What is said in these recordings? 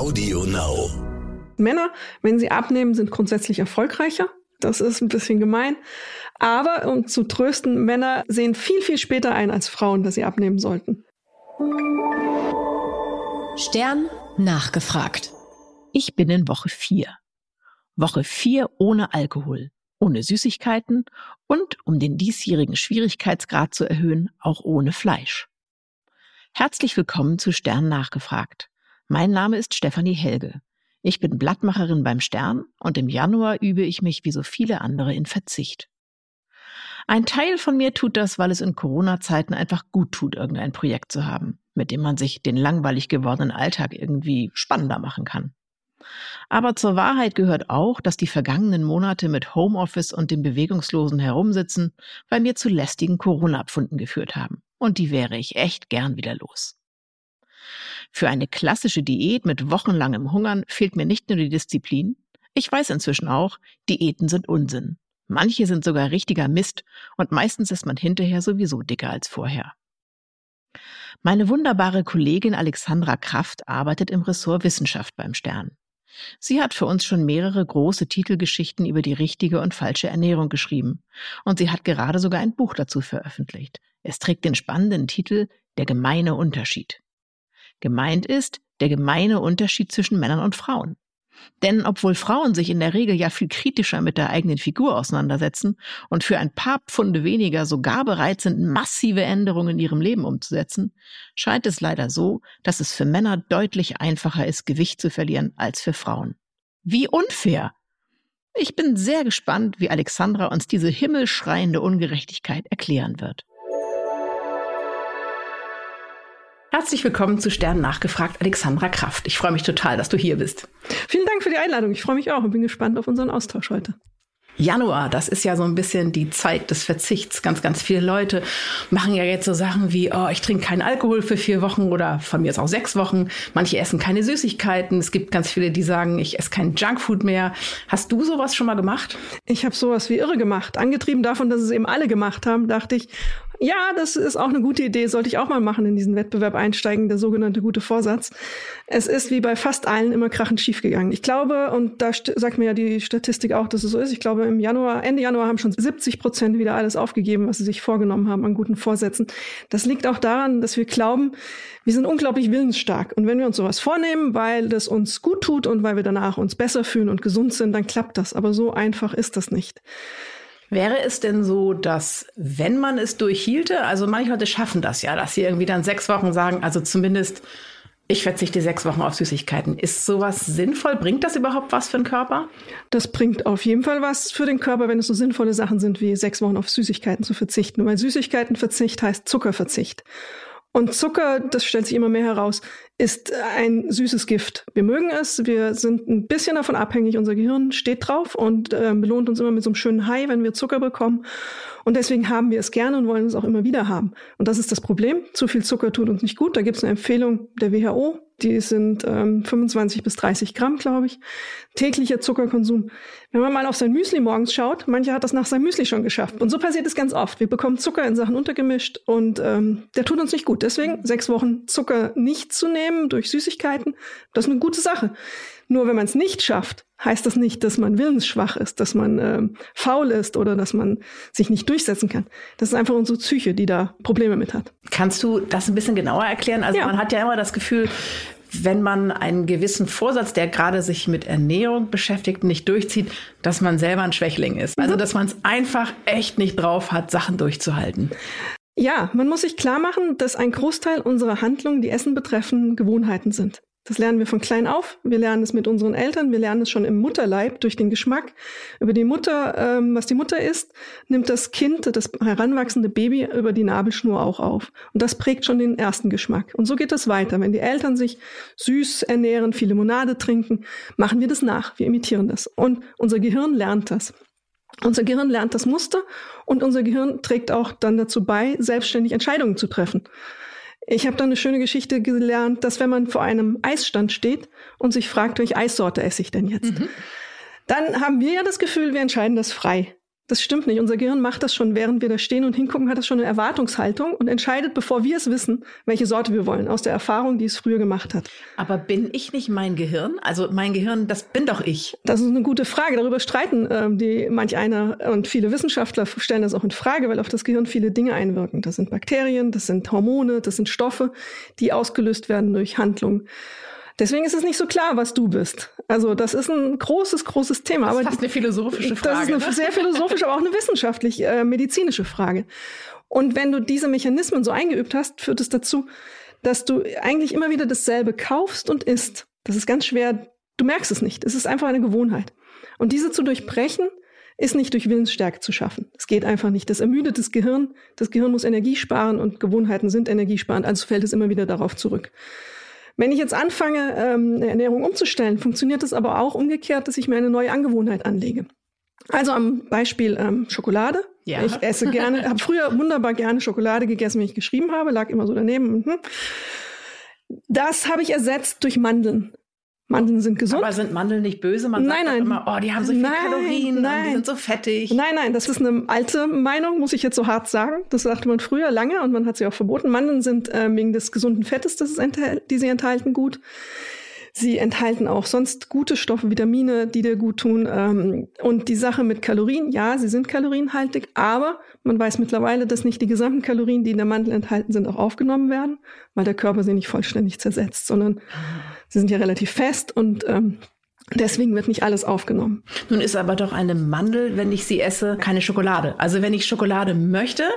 Audio Now. Männer, wenn sie abnehmen, sind grundsätzlich erfolgreicher. Das ist ein bisschen gemein. Aber um zu trösten, Männer sehen viel, viel später ein als Frauen, dass sie abnehmen sollten. Stern nachgefragt. Ich bin in Woche 4. Woche 4 ohne Alkohol, ohne Süßigkeiten und, um den diesjährigen Schwierigkeitsgrad zu erhöhen, auch ohne Fleisch. Herzlich willkommen zu Stern nachgefragt. Mein Name ist Stefanie Helge. Ich bin Blattmacherin beim Stern und im Januar übe ich mich wie so viele andere in Verzicht. Ein Teil von mir tut das, weil es in Corona-Zeiten einfach gut tut, irgendein Projekt zu haben, mit dem man sich den langweilig gewordenen Alltag irgendwie spannender machen kann. Aber zur Wahrheit gehört auch, dass die vergangenen Monate mit Homeoffice und dem bewegungslosen Herumsitzen bei mir zu lästigen Corona-Pfunden geführt haben. Und die wäre ich echt gern wieder los. Für eine klassische Diät mit wochenlangem Hungern fehlt mir nicht nur die Disziplin, ich weiß inzwischen auch, Diäten sind Unsinn. Manche sind sogar richtiger Mist und meistens ist man hinterher sowieso dicker als vorher. Meine wunderbare Kollegin Alexandra Kraft arbeitet im Ressort Wissenschaft beim Stern. Sie hat für uns schon mehrere große Titelgeschichten über die richtige und falsche Ernährung geschrieben. Und sie hat gerade sogar ein Buch dazu veröffentlicht. Es trägt den spannenden Titel Der gemeine Unterschied. Gemeint ist der gemeine Unterschied zwischen Männern und Frauen. Denn obwohl Frauen sich in der Regel ja viel kritischer mit der eigenen Figur auseinandersetzen und für ein paar Pfunde weniger sogar bereit sind, massive Änderungen in ihrem Leben umzusetzen, scheint es leider so, dass es für Männer deutlich einfacher ist, Gewicht zu verlieren als für Frauen. Wie unfair! Ich bin sehr gespannt, wie Alexandra uns diese himmelschreiende Ungerechtigkeit erklären wird. Herzlich willkommen zu Stern nachgefragt, Alexandra Kraft. Ich freue mich total, dass du hier bist. Vielen Dank für die Einladung. Ich freue mich auch und bin gespannt auf unseren Austausch heute. Januar, das ist ja so ein bisschen die Zeit des Verzichts. Ganz, ganz viele Leute machen ja jetzt so Sachen wie, oh, ich trinke keinen Alkohol für vier Wochen oder von mir ist auch sechs Wochen. Manche essen keine Süßigkeiten. Es gibt ganz viele, die sagen, ich esse kein Junkfood mehr. Hast du sowas schon mal gemacht? Ich habe sowas wie irre gemacht. Angetrieben davon, dass es eben alle gemacht haben, dachte ich, ja, das ist auch eine gute Idee, sollte ich auch mal machen, in diesen Wettbewerb einsteigen, der sogenannte gute Vorsatz. Es ist wie bei fast allen immer krachend schiefgegangen. Ich glaube, und da sagt mir ja die Statistik auch, dass es so ist, ich glaube, im Januar, Ende Januar haben schon 70 Prozent wieder alles aufgegeben, was sie sich vorgenommen haben an guten Vorsätzen. Das liegt auch daran, dass wir glauben, wir sind unglaublich willensstark. Und wenn wir uns sowas vornehmen, weil das uns gut tut und weil wir danach uns besser fühlen und gesund sind, dann klappt das. Aber so einfach ist das nicht. Wäre es denn so, dass wenn man es durchhielte, also manche Leute schaffen das ja, dass sie irgendwie dann sechs Wochen sagen, also zumindest ich verzichte sechs Wochen auf Süßigkeiten. Ist sowas sinnvoll? Bringt das überhaupt was für den Körper? Das bringt auf jeden Fall was für den Körper, wenn es so sinnvolle Sachen sind, wie sechs Wochen auf Süßigkeiten zu verzichten. Weil Süßigkeitenverzicht heißt Zuckerverzicht. Und Zucker, das stellt sich immer mehr heraus, ist ein süßes Gift. Wir mögen es, wir sind ein bisschen davon abhängig, unser Gehirn steht drauf und äh, belohnt uns immer mit so einem schönen High, wenn wir Zucker bekommen. Und deswegen haben wir es gerne und wollen es auch immer wieder haben. Und das ist das Problem. Zu viel Zucker tut uns nicht gut. Da gibt es eine Empfehlung der WHO, die sind ähm, 25 bis 30 Gramm, glaube ich. Täglicher Zuckerkonsum. Wenn man mal auf sein Müsli morgens schaut, mancher hat das nach seinem Müsli schon geschafft. Und so passiert es ganz oft. Wir bekommen Zucker in Sachen untergemischt und ähm, der tut uns nicht gut. Deswegen sechs Wochen Zucker nicht zu nehmen durch Süßigkeiten, das ist eine gute Sache. Nur wenn man es nicht schafft, heißt das nicht, dass man willensschwach ist, dass man äh, faul ist oder dass man sich nicht durchsetzen kann. Das ist einfach unsere Psyche, die da Probleme mit hat. Kannst du das ein bisschen genauer erklären? Also ja. man hat ja immer das Gefühl, wenn man einen gewissen Vorsatz, der gerade sich mit Ernährung beschäftigt, nicht durchzieht, dass man selber ein Schwächling ist. Also mhm. dass man es einfach echt nicht drauf hat, Sachen durchzuhalten. Ja, man muss sich klar machen, dass ein Großteil unserer Handlungen, die Essen betreffen, Gewohnheiten sind. Das lernen wir von klein auf. Wir lernen es mit unseren Eltern. Wir lernen es schon im Mutterleib durch den Geschmack. Über die Mutter, ähm, was die Mutter isst, nimmt das Kind, das heranwachsende Baby über die Nabelschnur auch auf. Und das prägt schon den ersten Geschmack. Und so geht das weiter. Wenn die Eltern sich süß ernähren, viel Limonade trinken, machen wir das nach. Wir imitieren das. Und unser Gehirn lernt das. Unser Gehirn lernt das Muster und unser Gehirn trägt auch dann dazu bei, selbstständig Entscheidungen zu treffen. Ich habe da eine schöne Geschichte gelernt, dass wenn man vor einem Eisstand steht und sich fragt, welche Eissorte esse ich denn jetzt, mhm. dann haben wir ja das Gefühl, wir entscheiden das frei. Das stimmt nicht. Unser Gehirn macht das schon, während wir da stehen und hingucken, hat das schon eine Erwartungshaltung und entscheidet, bevor wir es wissen, welche Sorte wir wollen, aus der Erfahrung, die es früher gemacht hat. Aber bin ich nicht mein Gehirn? Also mein Gehirn, das bin doch ich. Das ist eine gute Frage. Darüber streiten ähm, die manch einer und viele Wissenschaftler stellen das auch in Frage, weil auf das Gehirn viele Dinge einwirken. Das sind Bakterien, das sind Hormone, das sind Stoffe, die ausgelöst werden durch Handlungen. Deswegen ist es nicht so klar, was du bist. Also das ist ein großes, großes Thema. Das ist fast eine philosophische Frage. Das ist eine ne? sehr philosophische, aber auch eine wissenschaftlich äh, medizinische Frage. Und wenn du diese Mechanismen so eingeübt hast, führt es dazu, dass du eigentlich immer wieder dasselbe kaufst und isst. Das ist ganz schwer. Du merkst es nicht. Es ist einfach eine Gewohnheit. Und diese zu durchbrechen, ist nicht durch Willensstärke zu schaffen. Es geht einfach nicht. Das ermüdet das Gehirn. Das Gehirn muss Energie sparen und Gewohnheiten sind energiesparend, also fällt es immer wieder darauf zurück. Wenn ich jetzt anfange, ähm, eine Ernährung umzustellen, funktioniert es aber auch umgekehrt, dass ich mir eine neue Angewohnheit anlege. Also am Beispiel ähm, Schokolade. Ja. Ich esse gerne, habe früher wunderbar gerne Schokolade gegessen, wenn ich geschrieben habe, lag immer so daneben. Mhm. Das habe ich ersetzt durch Mandeln. Mandeln sind gesund. Aber sind Mandeln nicht böse? Man sagt nein, nein. immer, oh, die haben so viele nein, Kalorien nein. die sind so fettig. Nein, nein, das ist eine alte Meinung, muss ich jetzt so hart sagen. Das sagte man früher lange und man hat sie auch verboten. Mandeln sind äh, wegen des gesunden Fettes, das die sie enthalten, gut. Sie enthalten auch sonst gute Stoffe, Vitamine, die dir gut tun. Ähm, und die Sache mit Kalorien, ja, sie sind kalorienhaltig, aber man weiß mittlerweile, dass nicht die gesamten Kalorien, die in der Mandel enthalten sind, auch aufgenommen werden, weil der Körper sie nicht vollständig zersetzt, sondern sie sind ja relativ fest und ähm, Deswegen wird nicht alles aufgenommen. Nun ist aber doch eine Mandel, wenn ich sie esse, keine Schokolade. Also wenn ich Schokolade möchte,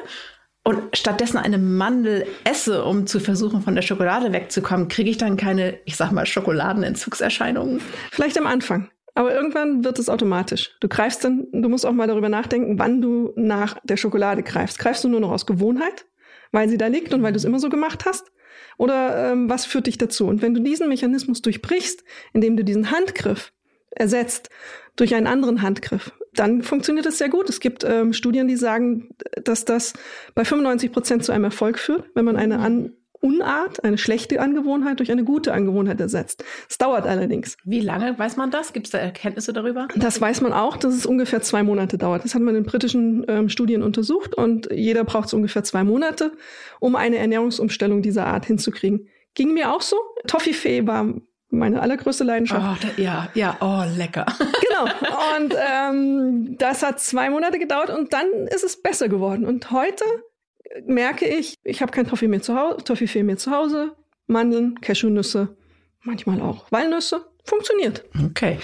und stattdessen eine Mandel esse, um zu versuchen, von der Schokolade wegzukommen, kriege ich dann keine, ich sag mal, Schokoladenentzugserscheinungen? Vielleicht am Anfang. Aber irgendwann wird es automatisch. Du greifst dann, du musst auch mal darüber nachdenken, wann du nach der Schokolade greifst. Greifst du nur noch aus Gewohnheit, weil sie da liegt und weil du es immer so gemacht hast? Oder ähm, was führt dich dazu? Und wenn du diesen Mechanismus durchbrichst, indem du diesen Handgriff ersetzt durch einen anderen Handgriff, dann funktioniert das sehr gut. Es gibt ähm, Studien, die sagen, dass das bei 95 Prozent zu einem Erfolg führt, wenn man eine An Unart, eine schlechte Angewohnheit durch eine gute Angewohnheit ersetzt. Es dauert allerdings. Wie lange weiß man das? Gibt es da Erkenntnisse darüber? Das weiß man auch, dass es ungefähr zwei Monate dauert. Das hat man in britischen ähm, Studien untersucht und jeder braucht so ungefähr zwei Monate, um eine Ernährungsumstellung dieser Art hinzukriegen. Ging mir auch so. Toffifee war meine allergrößte Leidenschaft. Oh, da, ja, ja, oh, lecker. genau. Und ähm, das hat zwei Monate gedauert und dann ist es besser geworden. Und heute merke ich, ich habe kein Toffee mehr zu Hause, Toffifee mehr zu Hause, Mandeln, Cashewnüsse, manchmal auch Walnüsse. Funktioniert. Okay.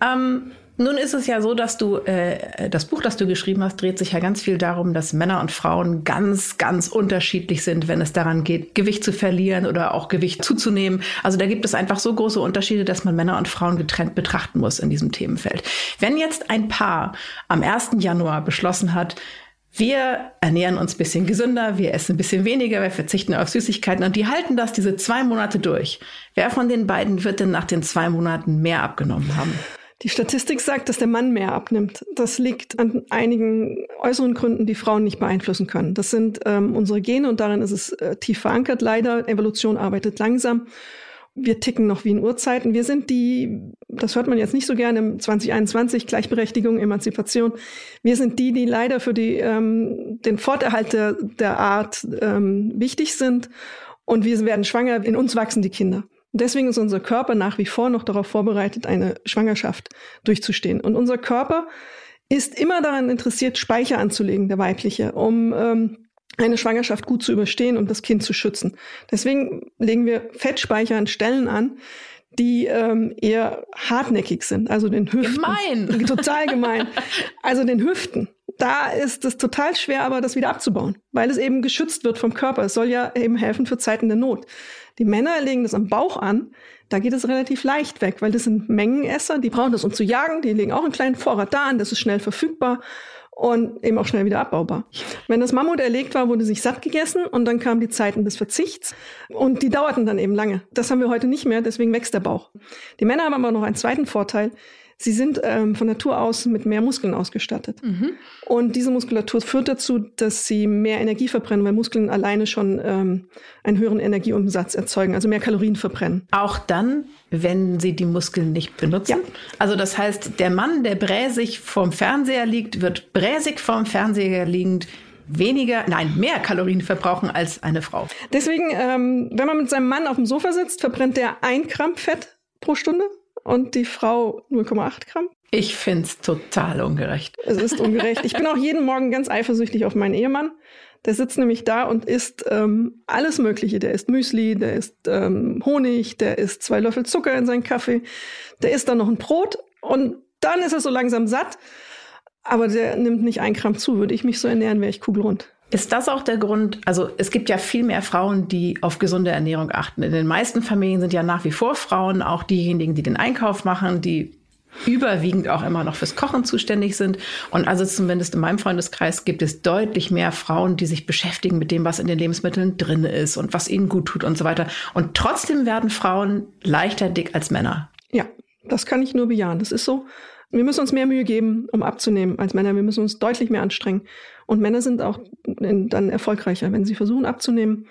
Ähm, nun ist es ja so, dass du, äh, das Buch, das du geschrieben hast, dreht sich ja ganz viel darum, dass Männer und Frauen ganz, ganz unterschiedlich sind, wenn es daran geht, Gewicht zu verlieren oder auch Gewicht zuzunehmen. Also da gibt es einfach so große Unterschiede, dass man Männer und Frauen getrennt betrachten muss in diesem Themenfeld. Wenn jetzt ein Paar am 1. Januar beschlossen hat, wir ernähren uns ein bisschen gesünder, wir essen ein bisschen weniger, wir verzichten auf Süßigkeiten und die halten das diese zwei Monate durch. Wer von den beiden wird denn nach den zwei Monaten mehr abgenommen haben? Die Statistik sagt, dass der Mann mehr abnimmt. Das liegt an einigen äußeren Gründen, die Frauen nicht beeinflussen können. Das sind ähm, unsere Gene und darin ist es äh, tief verankert. Leider, Evolution arbeitet langsam. Wir ticken noch wie in Urzeiten. Wir sind die, das hört man jetzt nicht so gerne im 2021, Gleichberechtigung, Emanzipation. Wir sind die, die leider für die, ähm, den Forterhalt der, der Art ähm, wichtig sind. Und wir werden schwanger, in uns wachsen die Kinder. Und deswegen ist unser Körper nach wie vor noch darauf vorbereitet, eine Schwangerschaft durchzustehen. Und unser Körper ist immer daran interessiert, Speicher anzulegen, der weibliche, um ähm, eine Schwangerschaft gut zu überstehen und das Kind zu schützen. Deswegen legen wir Fettspeicher an Stellen an, die ähm, eher hartnäckig sind, also den Hüften. Gemein. Total gemein. Also den Hüften. Da ist es total schwer, aber das wieder abzubauen, weil es eben geschützt wird vom Körper. Es soll ja eben helfen für Zeiten der Not. Die Männer legen das am Bauch an. Da geht es relativ leicht weg, weil das sind Mengenesser, die brauchen das, um zu jagen. Die legen auch einen kleinen Vorrat da an, das ist schnell verfügbar und eben auch schnell wieder abbaubar. Wenn das Mammut erlegt war, wurde sich satt gegessen und dann kamen die Zeiten des Verzichts und die dauerten dann eben lange. Das haben wir heute nicht mehr, deswegen wächst der Bauch. Die Männer haben aber noch einen zweiten Vorteil. Sie sind ähm, von Natur aus mit mehr Muskeln ausgestattet. Mhm. Und diese Muskulatur führt dazu, dass sie mehr Energie verbrennen, weil Muskeln alleine schon ähm, einen höheren Energieumsatz erzeugen, also mehr Kalorien verbrennen. Auch dann, wenn sie die Muskeln nicht benutzen? Ja. Also das heißt, der Mann, der bräsig vorm Fernseher liegt, wird bräsig vorm Fernseher liegend weniger, nein, mehr Kalorien verbrauchen als eine Frau. Deswegen, ähm, wenn man mit seinem Mann auf dem Sofa sitzt, verbrennt der ein Gramm Fett pro Stunde und die Frau 0,8 Gramm. Ich finde es total ungerecht. Es ist ungerecht. Ich bin auch jeden Morgen ganz eifersüchtig auf meinen Ehemann. Der sitzt nämlich da und isst ähm, alles Mögliche. Der isst Müsli, der isst ähm, Honig, der isst zwei Löffel Zucker in seinen Kaffee, der isst dann noch ein Brot und dann ist er so langsam satt. Aber der nimmt nicht ein Gramm zu. Würde ich mich so ernähren, wäre ich kugelrund. Ist das auch der Grund? Also es gibt ja viel mehr Frauen, die auf gesunde Ernährung achten. In den meisten Familien sind ja nach wie vor Frauen auch diejenigen, die den Einkauf machen, die überwiegend auch immer noch fürs Kochen zuständig sind. Und also zumindest in meinem Freundeskreis gibt es deutlich mehr Frauen, die sich beschäftigen mit dem, was in den Lebensmitteln drin ist und was ihnen gut tut und so weiter. Und trotzdem werden Frauen leichter dick als Männer. Ja, das kann ich nur bejahen. Das ist so. Wir müssen uns mehr Mühe geben, um abzunehmen als Männer. Wir müssen uns deutlich mehr anstrengen. Und Männer sind auch dann erfolgreicher. Wenn sie versuchen abzunehmen,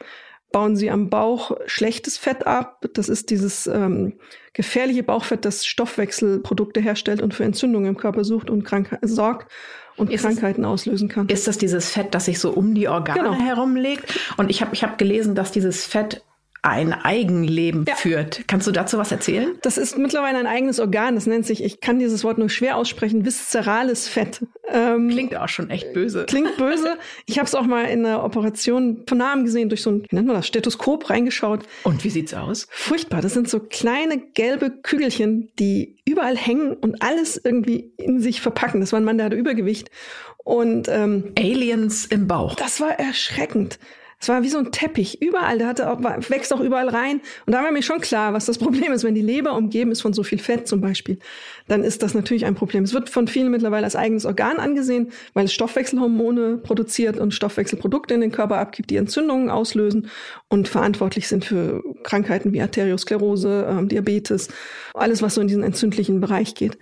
bauen sie am Bauch schlechtes Fett ab. Das ist dieses ähm, gefährliche Bauchfett, das Stoffwechselprodukte herstellt und für Entzündungen im Körper sucht und Krankheit sorgt und ist Krankheiten es, auslösen kann. Ist das dieses Fett, das sich so um die Organe genau. herumlegt? Und ich habe ich hab gelesen, dass dieses Fett ein Eigenleben ja. führt. Kannst du dazu was erzählen? Das ist mittlerweile ein eigenes Organ. Das nennt sich, ich kann dieses Wort nur schwer aussprechen, viszerales Fett. Ähm, klingt auch schon echt böse. Klingt böse. Ich habe es auch mal in einer Operation von Namen gesehen, durch so ein, wie nennt man das, Stethoskop reingeschaut. Und wie sieht's aus? Furchtbar. Das sind so kleine gelbe Kügelchen, die überall hängen und alles irgendwie in sich verpacken. Das war ein Mann, der hatte Übergewicht. Und ähm, Aliens im Bauch. Das war erschreckend. Es war wie so ein Teppich. Überall, der hatte auch, wächst auch überall rein. Und da war mir schon klar, was das Problem ist. Wenn die Leber umgeben ist von so viel Fett zum Beispiel, dann ist das natürlich ein Problem. Es wird von vielen mittlerweile als eigenes Organ angesehen, weil es Stoffwechselhormone produziert und Stoffwechselprodukte in den Körper abgibt, die Entzündungen auslösen und verantwortlich sind für Krankheiten wie Arteriosklerose, ähm, Diabetes, alles, was so in diesen entzündlichen Bereich geht.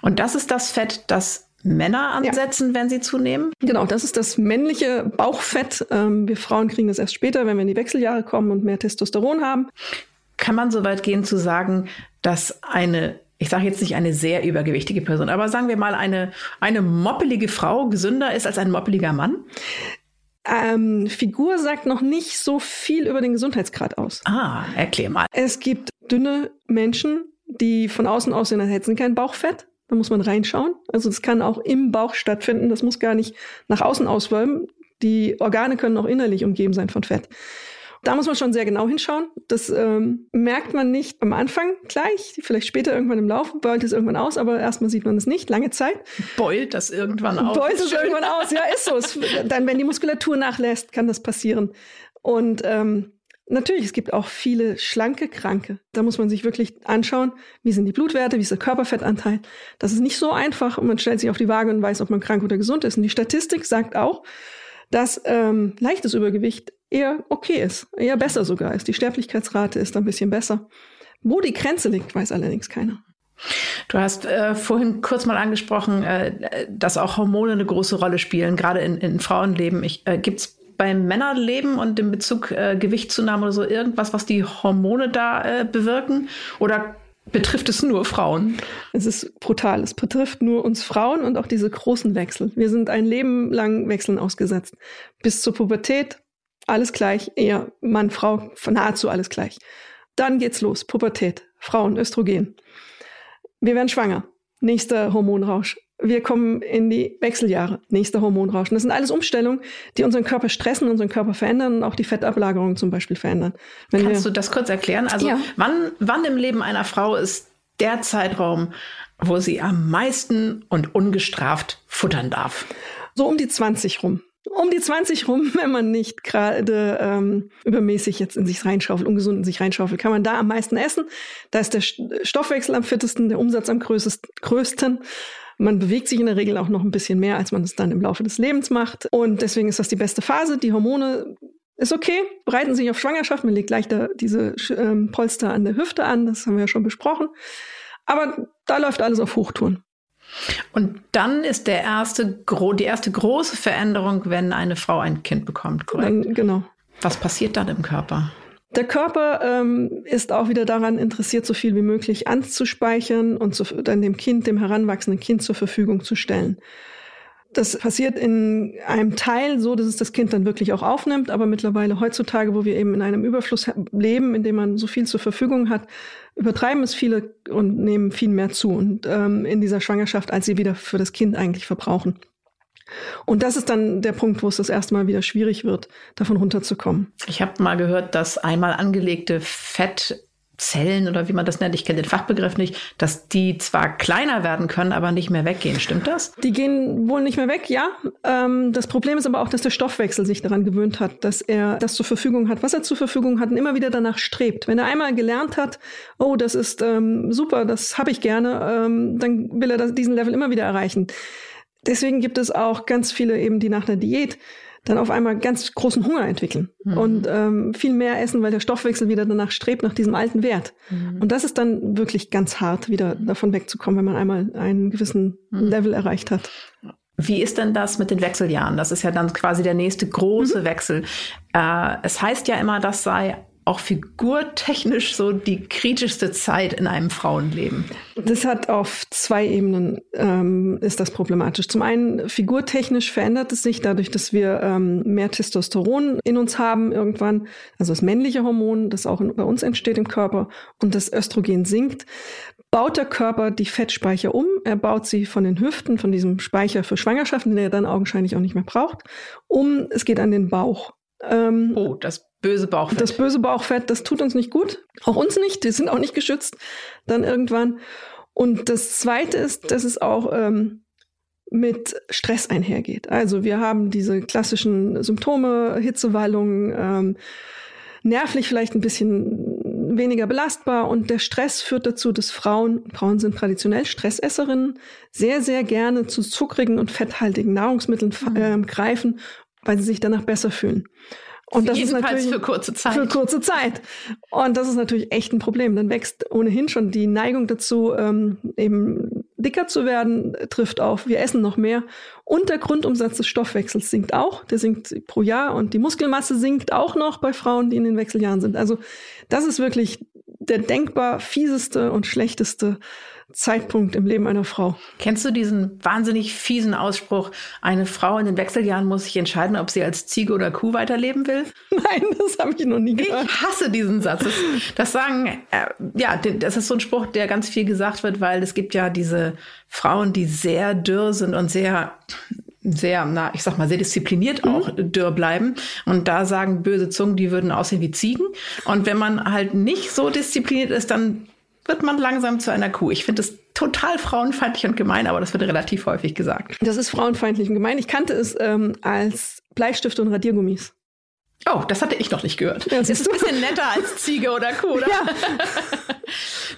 Und das ist das Fett, das Männer ansetzen, ja. wenn sie zunehmen? Genau, das ist das männliche Bauchfett. Ähm, wir Frauen kriegen das erst später, wenn wir in die Wechseljahre kommen und mehr Testosteron haben. Kann man so weit gehen zu sagen, dass eine ich sage jetzt nicht eine sehr übergewichtige Person, aber sagen wir mal eine, eine moppelige Frau gesünder ist als ein moppeliger Mann? Ähm, Figur sagt noch nicht so viel über den Gesundheitsgrad aus. Ah, erklär mal. Es gibt dünne Menschen, die von außen aussehen, als hätten sie kein Bauchfett. Da muss man reinschauen. Also das kann auch im Bauch stattfinden. Das muss gar nicht nach außen auswölben. Die Organe können auch innerlich umgeben sein von Fett. Da muss man schon sehr genau hinschauen. Das ähm, merkt man nicht am Anfang gleich, vielleicht später irgendwann im Laufe, beult es irgendwann aus, aber erstmal sieht man es nicht, lange Zeit. Beult das irgendwann aus. Beult es irgendwann aus, ja, ist so. Es, dann, wenn die Muskulatur nachlässt, kann das passieren. Und ähm, Natürlich, es gibt auch viele schlanke Kranke. Da muss man sich wirklich anschauen, wie sind die Blutwerte, wie ist der Körperfettanteil. Das ist nicht so einfach und man stellt sich auf die Waage und weiß, ob man krank oder gesund ist. Und die Statistik sagt auch, dass ähm, leichtes Übergewicht eher okay ist, eher besser sogar ist. Die Sterblichkeitsrate ist ein bisschen besser. Wo die Grenze liegt, weiß allerdings keiner. Du hast äh, vorhin kurz mal angesprochen, äh, dass auch Hormone eine große Rolle spielen, gerade in, in Frauenleben. äh, Gibt es beim Männerleben und im Bezug äh, Gewichtszunahme oder so irgendwas, was die Hormone da äh, bewirken? Oder betrifft es nur Frauen? Es ist brutal. Es betrifft nur uns Frauen und auch diese großen Wechsel. Wir sind ein Leben lang Wechseln ausgesetzt. Bis zur Pubertät alles gleich, eher Mann, Frau, nahezu alles gleich. Dann geht's los. Pubertät, Frauen, Östrogen. Wir werden schwanger. Nächster Hormonrausch wir kommen in die Wechseljahre, nächster Hormonrausch. Und das sind alles Umstellungen, die unseren Körper stressen, unseren Körper verändern und auch die Fettablagerung zum Beispiel verändern. Wenn Kannst du das kurz erklären? Also ja. wann, wann im Leben einer Frau ist der Zeitraum, wo sie am meisten und ungestraft futtern darf? So um die 20 rum. Um die 20 rum, wenn man nicht gerade ähm, übermäßig jetzt in sich reinschaufelt, ungesund in sich reinschaufelt, kann man da am meisten essen. Da ist der Stoffwechsel am fittesten, der Umsatz am größten. Man bewegt sich in der Regel auch noch ein bisschen mehr, als man es dann im Laufe des Lebens macht. Und deswegen ist das die beste Phase. Die Hormone ist okay, bereiten sich auf Schwangerschaft. Man legt gleich da diese ähm, Polster an der Hüfte an, das haben wir ja schon besprochen. Aber da läuft alles auf Hochtouren. Und dann ist der erste, die erste große Veränderung, wenn eine Frau ein Kind bekommt, korrekt? Dann, genau. Was passiert dann im Körper? Der Körper ähm, ist auch wieder daran interessiert, so viel wie möglich anzuspeichern und zu, dann dem Kind, dem heranwachsenden Kind zur Verfügung zu stellen. Das passiert in einem Teil so, dass es das Kind dann wirklich auch aufnimmt, aber mittlerweile heutzutage, wo wir eben in einem Überfluss leben, in dem man so viel zur Verfügung hat, übertreiben es viele und nehmen viel mehr zu und ähm, in dieser Schwangerschaft, als sie wieder für das Kind eigentlich verbrauchen. Und das ist dann der Punkt, wo es das erste Mal wieder schwierig wird, davon runterzukommen. Ich habe mal gehört, dass einmal angelegte Fettzellen oder wie man das nennt, ich kenne den Fachbegriff nicht, dass die zwar kleiner werden können, aber nicht mehr weggehen. Stimmt das? Die gehen wohl nicht mehr weg, ja. Ähm, das Problem ist aber auch, dass der Stoffwechsel sich daran gewöhnt hat, dass er das zur Verfügung hat, was er zur Verfügung hat und immer wieder danach strebt. Wenn er einmal gelernt hat, oh, das ist ähm, super, das habe ich gerne, ähm, dann will er das, diesen Level immer wieder erreichen. Deswegen gibt es auch ganz viele eben, die nach einer Diät dann auf einmal ganz großen Hunger entwickeln mhm. und ähm, viel mehr essen, weil der Stoffwechsel wieder danach strebt, nach diesem alten Wert. Mhm. Und das ist dann wirklich ganz hart, wieder davon wegzukommen, wenn man einmal einen gewissen mhm. Level erreicht hat. Wie ist denn das mit den Wechseljahren? Das ist ja dann quasi der nächste große mhm. Wechsel. Äh, es heißt ja immer, das sei auch figurtechnisch so die kritischste Zeit in einem Frauenleben? Das hat auf zwei Ebenen ähm, ist das problematisch. Zum einen figurtechnisch verändert es sich dadurch, dass wir ähm, mehr Testosteron in uns haben irgendwann, also das männliche Hormon, das auch in, bei uns entsteht im Körper und das Östrogen sinkt baut der Körper die Fettspeicher um. Er baut sie von den Hüften, von diesem Speicher für Schwangerschaften, den er dann augenscheinlich auch nicht mehr braucht, um. Es geht an den Bauch. Ähm, oh, das böse Bauchfett. Das böse Bauchfett, das tut uns nicht gut. Auch uns nicht. Die sind auch nicht geschützt dann irgendwann. Und das Zweite ist, dass es auch ähm, mit Stress einhergeht. Also wir haben diese klassischen Symptome, Hitzewallungen, ähm, nervlich vielleicht ein bisschen weniger belastbar und der Stress führt dazu, dass Frauen, Frauen sind traditionell Stressesserinnen, sehr, sehr gerne zu zuckrigen und fetthaltigen Nahrungsmitteln mhm. äh, greifen, weil sie sich danach besser fühlen. Und das Jedenfalls ist natürlich für kurze Zeit. Für kurze Zeit. Und das ist natürlich echt ein Problem. Dann wächst ohnehin schon die Neigung dazu, ähm, eben dicker zu werden, trifft auf. Wir essen noch mehr. Und der Grundumsatz des Stoffwechsels sinkt auch. Der sinkt pro Jahr. Und die Muskelmasse sinkt auch noch bei Frauen, die in den Wechseljahren sind. Also das ist wirklich der denkbar fieseste und schlechteste Zeitpunkt im Leben einer Frau. Kennst du diesen wahnsinnig fiesen Ausspruch, eine Frau in den Wechseljahren muss sich entscheiden, ob sie als Ziege oder Kuh weiterleben will? Nein, das habe ich noch nie gehört. Ich hasse diesen Satz. Das, das sagen, äh, ja, das ist so ein Spruch, der ganz viel gesagt wird, weil es gibt ja diese Frauen, die sehr dürr sind und sehr sehr, na, ich sag mal, sehr diszipliniert mhm. auch mhm. dürr bleiben. Und da sagen böse Zungen, die würden aussehen wie Ziegen. Und wenn man halt nicht so diszipliniert ist, dann wird man langsam zu einer Kuh. Ich finde es total frauenfeindlich und gemein, aber das wird relativ häufig gesagt. Das ist frauenfeindlich und gemein. Ich kannte es ähm, als Bleistifte und Radiergummis. Oh, das hatte ich noch nicht gehört. Ja, das ist ein bisschen netter als Ziege oder Kuh, oder? Ja.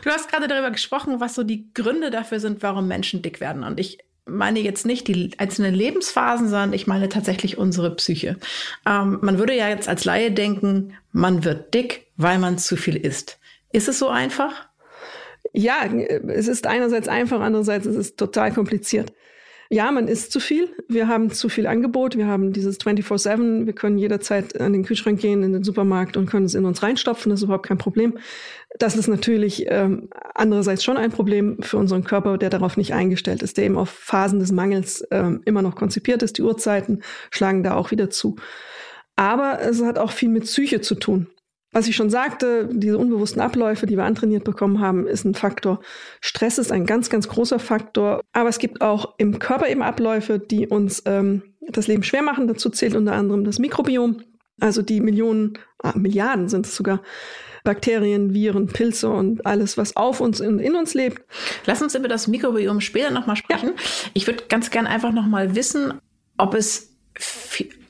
Du hast gerade darüber gesprochen, was so die Gründe dafür sind, warum Menschen dick werden. Und ich meine jetzt nicht die einzelnen Lebensphasen, sondern ich meine tatsächlich unsere Psyche. Ähm, man würde ja jetzt als Laie denken, man wird dick, weil man zu viel isst. Ist es so einfach? Ja, es ist einerseits einfach, andererseits ist es total kompliziert. Ja, man isst zu viel. Wir haben zu viel Angebot. Wir haben dieses 24-7. Wir können jederzeit an den Kühlschrank gehen, in den Supermarkt und können es in uns reinstopfen. Das ist überhaupt kein Problem. Das ist natürlich ähm, andererseits schon ein Problem für unseren Körper, der darauf nicht eingestellt ist, der eben auf Phasen des Mangels ähm, immer noch konzipiert ist. Die Uhrzeiten schlagen da auch wieder zu. Aber es hat auch viel mit Psyche zu tun. Was ich schon sagte, diese unbewussten Abläufe, die wir antrainiert bekommen haben, ist ein Faktor. Stress ist ein ganz, ganz großer Faktor. Aber es gibt auch im Körper eben Abläufe, die uns ähm, das Leben schwer machen. Dazu zählt unter anderem das Mikrobiom. Also die Millionen, ah, Milliarden sind es sogar, Bakterien, Viren, Pilze und alles, was auf uns und in uns lebt. Lass uns über das Mikrobiom später nochmal sprechen. Ja. Ich würde ganz gern einfach nochmal wissen, ob es,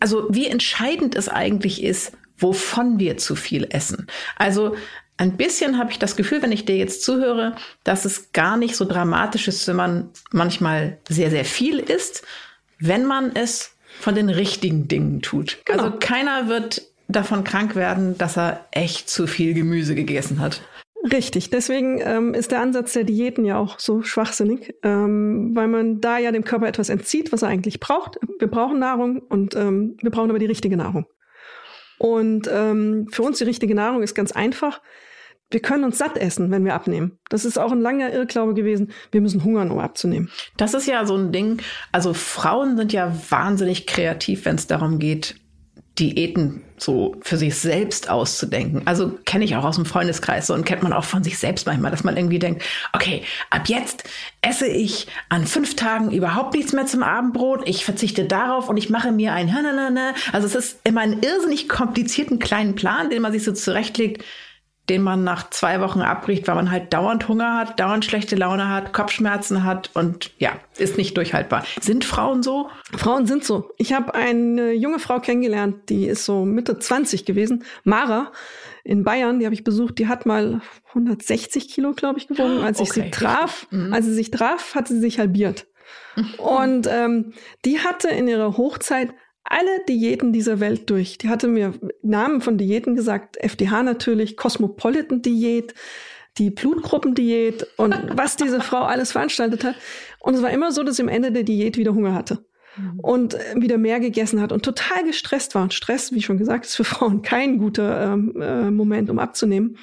also wie entscheidend es eigentlich ist, wovon wir zu viel essen. Also ein bisschen habe ich das Gefühl, wenn ich dir jetzt zuhöre, dass es gar nicht so dramatisch ist, wenn man manchmal sehr, sehr viel isst, wenn man es von den richtigen Dingen tut. Genau. Also keiner wird davon krank werden, dass er echt zu viel Gemüse gegessen hat. Richtig, deswegen ähm, ist der Ansatz der Diäten ja auch so schwachsinnig, ähm, weil man da ja dem Körper etwas entzieht, was er eigentlich braucht. Wir brauchen Nahrung und ähm, wir brauchen aber die richtige Nahrung. Und ähm, für uns die richtige Nahrung ist ganz einfach. Wir können uns satt essen, wenn wir abnehmen. Das ist auch ein langer Irrglaube gewesen. Wir müssen hungern, um abzunehmen. Das ist ja so ein Ding. Also Frauen sind ja wahnsinnig kreativ, wenn es darum geht, Diäten so für sich selbst auszudenken. Also kenne ich auch aus dem Freundeskreis so und kennt man auch von sich selbst manchmal, dass man irgendwie denkt, okay, ab jetzt esse ich an fünf Tagen überhaupt nichts mehr zum Abendbrot. Ich verzichte darauf und ich mache mir ein Also es ist immer einen irrsinnig komplizierten kleinen Plan, den man sich so zurechtlegt den man nach zwei Wochen abbricht, weil man halt dauernd Hunger hat, dauernd schlechte Laune hat, Kopfschmerzen hat und ja, ist nicht durchhaltbar. Sind Frauen so? Frauen sind so. Ich habe eine junge Frau kennengelernt, die ist so Mitte 20 gewesen, Mara in Bayern, die habe ich besucht, die hat mal 160 Kilo, glaube ich, gewogen. Als ich okay. sie traf, mhm. als sie sich traf, hat sie sich halbiert. Und ähm, die hatte in ihrer Hochzeit alle Diäten dieser Welt durch. Die hatte mir Namen von Diäten gesagt, FDH natürlich, Cosmopolitan-Diät, die Blutgruppendiät und was diese Frau alles veranstaltet hat. Und es war immer so, dass sie am Ende der Diät wieder Hunger hatte mhm. und äh, wieder mehr gegessen hat und total gestresst war. Und Stress, wie schon gesagt, ist für Frauen kein guter ähm, äh, Moment, um abzunehmen.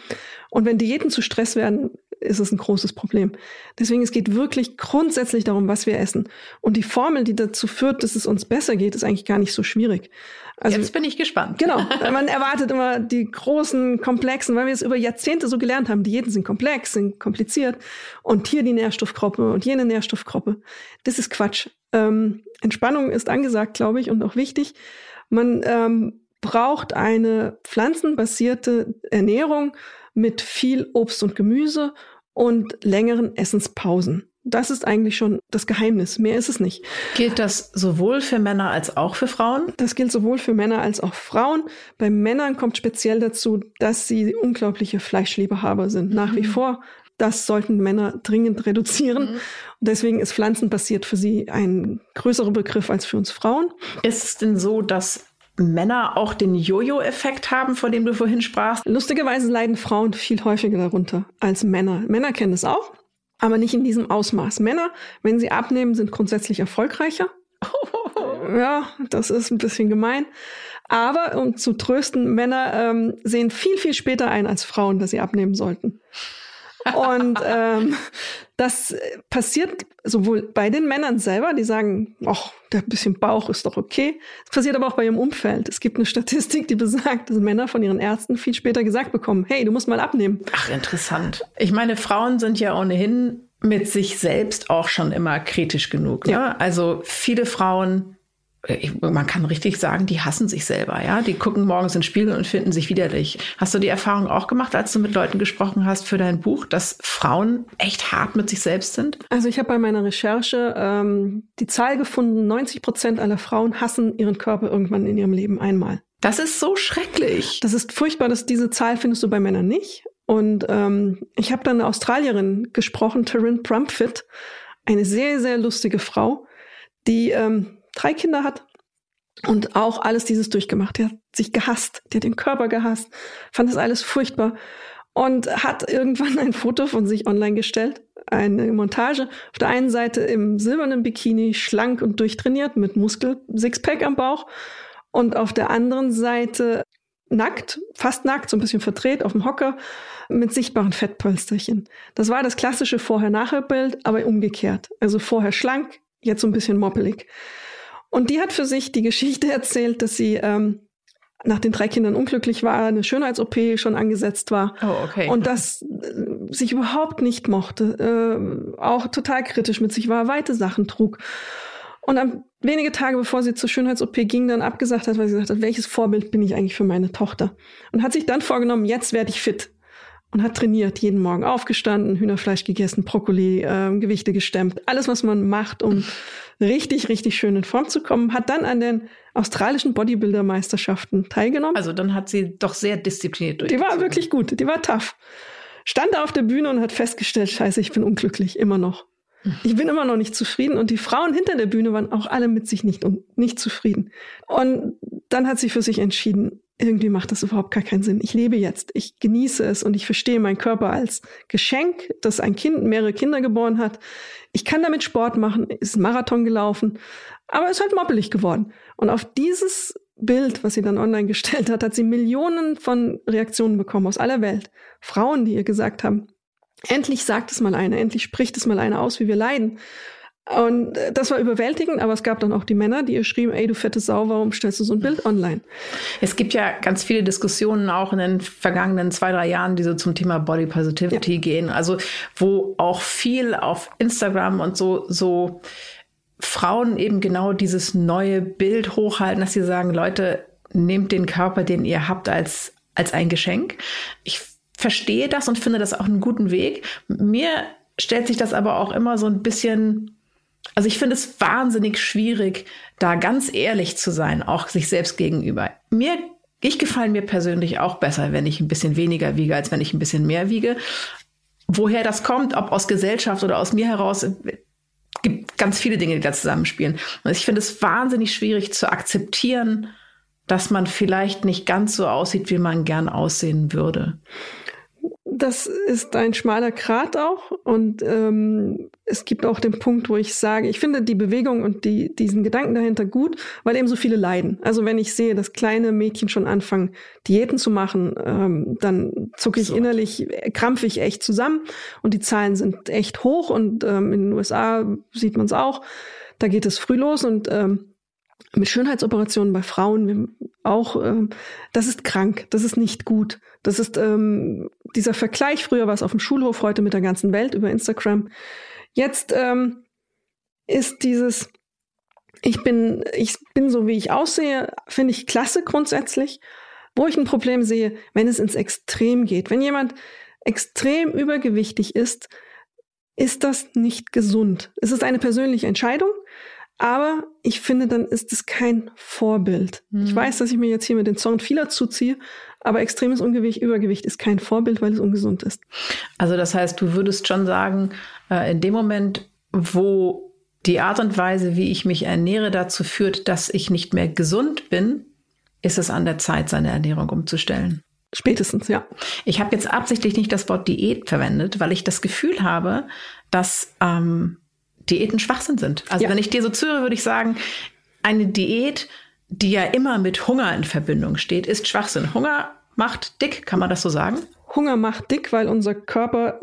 Und wenn Diäten zu Stress werden, ist es ein großes Problem. Deswegen, es geht wirklich grundsätzlich darum, was wir essen. Und die Formel, die dazu führt, dass es uns besser geht, ist eigentlich gar nicht so schwierig. Also, Jetzt bin ich gespannt. Genau. Man erwartet immer die großen, komplexen, weil wir es über Jahrzehnte so gelernt haben. Diäten sind komplex, sind kompliziert. Und hier die Nährstoffgruppe und jene Nährstoffgruppe. Das ist Quatsch. Ähm, Entspannung ist angesagt, glaube ich, und auch wichtig. Man ähm, braucht eine pflanzenbasierte Ernährung mit viel Obst und Gemüse und längeren Essenspausen. Das ist eigentlich schon das Geheimnis. Mehr ist es nicht. Gilt das sowohl für Männer als auch für Frauen? Das gilt sowohl für Männer als auch Frauen. Bei Männern kommt speziell dazu, dass sie unglaubliche Fleischliebehaber sind. Nach mhm. wie vor. Das sollten Männer dringend reduzieren. Mhm. Und deswegen ist pflanzenbasiert für sie ein größerer Begriff als für uns Frauen. Ist es denn so, dass Männer auch den Jojo-Effekt haben, von dem du vorhin sprachst? Lustigerweise leiden Frauen viel häufiger darunter als Männer. Männer kennen es auch, aber nicht in diesem Ausmaß. Männer, wenn sie abnehmen, sind grundsätzlich erfolgreicher. Ja, das ist ein bisschen gemein. Aber um zu trösten, Männer ähm, sehen viel, viel später ein als Frauen, dass sie abnehmen sollten. Und ähm, das passiert sowohl bei den Männern selber, die sagen, ach, der bisschen Bauch ist doch okay. Es passiert aber auch bei ihrem Umfeld. Es gibt eine Statistik, die besagt, dass Männer von ihren Ärzten viel später gesagt bekommen, hey, du musst mal abnehmen. Ach, interessant. Ich meine, Frauen sind ja ohnehin mit sich selbst auch schon immer kritisch genug. Ne? Ja. Also viele Frauen man kann richtig sagen, die hassen sich selber, ja. Die gucken morgens in den Spiegel und finden sich widerlich. Hast du die Erfahrung auch gemacht, als du mit Leuten gesprochen hast für dein Buch, dass Frauen echt hart mit sich selbst sind? Also ich habe bei meiner Recherche ähm, die Zahl gefunden, 90 Prozent aller Frauen hassen ihren Körper irgendwann in ihrem Leben einmal. Das ist so schrecklich. Das ist furchtbar, dass diese Zahl findest du bei Männern nicht. Und ähm, ich habe dann eine Australierin gesprochen, Taryn Brumfitt, eine sehr, sehr lustige Frau, die ähm, drei Kinder hat und auch alles dieses durchgemacht. Die hat sich gehasst, die hat den Körper gehasst, fand das alles furchtbar und hat irgendwann ein Foto von sich online gestellt, eine Montage. Auf der einen Seite im silbernen Bikini, schlank und durchtrainiert mit Muskel, Sixpack am Bauch und auf der anderen Seite nackt, fast nackt, so ein bisschen verdreht auf dem Hocker mit sichtbaren Fettpölsterchen. Das war das klassische Vorher-Nachher-Bild, aber umgekehrt. Also vorher schlank, jetzt so ein bisschen moppelig. Und die hat für sich die Geschichte erzählt, dass sie ähm, nach den drei Kindern unglücklich war, eine Schönheits-OP schon angesetzt war. Oh, okay. Und das äh, sich überhaupt nicht mochte, äh, auch total kritisch mit sich war, weite Sachen trug. Und dann wenige Tage bevor sie zur Schönheits-OP ging, dann abgesagt hat, weil sie gesagt hat, welches Vorbild bin ich eigentlich für meine Tochter? Und hat sich dann vorgenommen, jetzt werde ich fit und hat trainiert, jeden Morgen aufgestanden, Hühnerfleisch gegessen, Brokkoli, äh, Gewichte gestemmt, alles, was man macht, um richtig, richtig schön in Form zu kommen, hat dann an den australischen Bodybuilder-Meisterschaften teilgenommen. Also dann hat sie doch sehr diszipliniert durch. Die war wirklich gut, die war tough. Stand da auf der Bühne und hat festgestellt, scheiße, ich bin unglücklich, immer noch. Ich bin immer noch nicht zufrieden und die Frauen hinter der Bühne waren auch alle mit sich nicht, nicht zufrieden. Und dann hat sie für sich entschieden, irgendwie macht das überhaupt gar keinen Sinn. Ich lebe jetzt, ich genieße es und ich verstehe meinen Körper als Geschenk, dass ein Kind mehrere Kinder geboren hat. Ich kann damit Sport machen, ist Marathon gelaufen, aber ist halt moppelig geworden. Und auf dieses Bild, was sie dann online gestellt hat, hat sie Millionen von Reaktionen bekommen aus aller Welt. Frauen, die ihr gesagt haben, endlich sagt es mal einer, endlich spricht es mal einer aus, wie wir leiden. Und äh, das war überwältigend, aber es gab dann auch die Männer, die ihr schrieben, ey, du fette Sau, warum stellst du so ein Bild online? Es gibt ja ganz viele Diskussionen auch in den vergangenen zwei, drei Jahren, die so zum Thema Body Positivity ja. gehen. Also, wo auch viel auf Instagram und so, so Frauen eben genau dieses neue Bild hochhalten, dass sie sagen, Leute, nehmt den Körper, den ihr habt, als, als ein Geschenk. Ich verstehe das und finde das auch einen guten Weg. Mir stellt sich das aber auch immer so ein bisschen also ich finde es wahnsinnig schwierig, da ganz ehrlich zu sein, auch sich selbst gegenüber. Mir, ich gefallen mir persönlich auch besser, wenn ich ein bisschen weniger wiege, als wenn ich ein bisschen mehr wiege. Woher das kommt, ob aus Gesellschaft oder aus mir heraus, gibt ganz viele Dinge, die da zusammenspielen. Und ich finde es wahnsinnig schwierig zu akzeptieren, dass man vielleicht nicht ganz so aussieht, wie man gern aussehen würde das ist ein schmaler Grat auch. Und ähm, es gibt auch den Punkt, wo ich sage, ich finde die Bewegung und die, diesen Gedanken dahinter gut, weil eben so viele leiden. Also wenn ich sehe, dass kleine Mädchen schon anfangen, Diäten zu machen, ähm, dann zucke ich so. innerlich, krampfe ich echt zusammen. Und die Zahlen sind echt hoch. Und ähm, in den USA sieht man es auch. Da geht es früh los und ähm, mit Schönheitsoperationen bei Frauen auch, ähm, das ist krank, das ist nicht gut. Das ist ähm, dieser Vergleich, früher war es auf dem Schulhof, heute mit der ganzen Welt über Instagram. Jetzt ähm, ist dieses, ich bin, ich bin so, wie ich aussehe, finde ich klasse grundsätzlich. Wo ich ein Problem sehe, wenn es ins Extrem geht. Wenn jemand extrem übergewichtig ist, ist das nicht gesund. Es ist eine persönliche Entscheidung. Aber ich finde, dann ist es kein Vorbild. Mhm. Ich weiß, dass ich mir jetzt hier mit den Zorn vieler zuziehe, aber extremes Ungewicht, Übergewicht ist kein Vorbild, weil es ungesund ist. Also das heißt, du würdest schon sagen, äh, in dem Moment, wo die Art und Weise, wie ich mich ernähre, dazu führt, dass ich nicht mehr gesund bin, ist es an der Zeit, seine Ernährung umzustellen. Spätestens, ja. Ich habe jetzt absichtlich nicht das Wort Diät verwendet, weil ich das Gefühl habe, dass ähm, Diäten Schwachsinn sind. Also ja. wenn ich dir so zuhöre, würde ich sagen, eine Diät, die ja immer mit Hunger in Verbindung steht, ist Schwachsinn. Hunger macht dick, kann man das so sagen? Hunger macht dick, weil unser Körper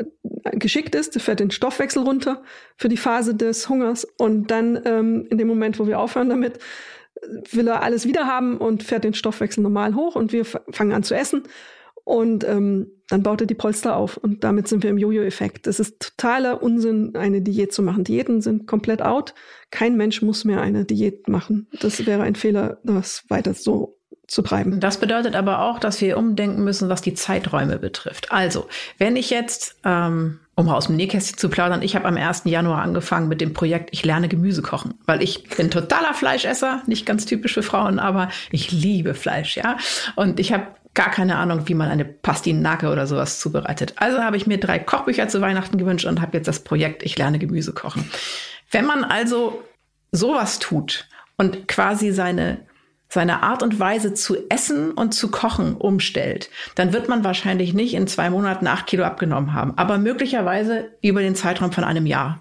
geschickt ist, der fährt den Stoffwechsel runter für die Phase des Hungers und dann ähm, in dem Moment, wo wir aufhören damit, will er alles wieder haben und fährt den Stoffwechsel normal hoch und wir fangen an zu essen und ähm, dann baut er die Polster auf und damit sind wir im Jojo-Effekt. Es ist totaler Unsinn, eine Diät zu machen. Diäten sind komplett out. Kein Mensch muss mehr eine Diät machen. Das wäre ein Fehler, das weiter so zu treiben. Das bedeutet aber auch, dass wir umdenken müssen, was die Zeiträume betrifft. Also, wenn ich jetzt, ähm, um aus dem Nähkästchen zu plaudern, ich habe am 1. Januar angefangen mit dem Projekt Ich lerne Gemüse kochen, weil ich bin totaler Fleischesser, nicht ganz typisch für Frauen, aber ich liebe Fleisch, ja. Und ich habe gar keine Ahnung, wie man eine Pastinake oder sowas zubereitet. Also habe ich mir drei Kochbücher zu Weihnachten gewünscht und habe jetzt das Projekt Ich lerne Gemüse kochen. Wenn man also sowas tut und quasi seine seine Art und Weise zu essen und zu kochen umstellt, dann wird man wahrscheinlich nicht in zwei Monaten acht Kilo abgenommen haben, aber möglicherweise über den Zeitraum von einem Jahr.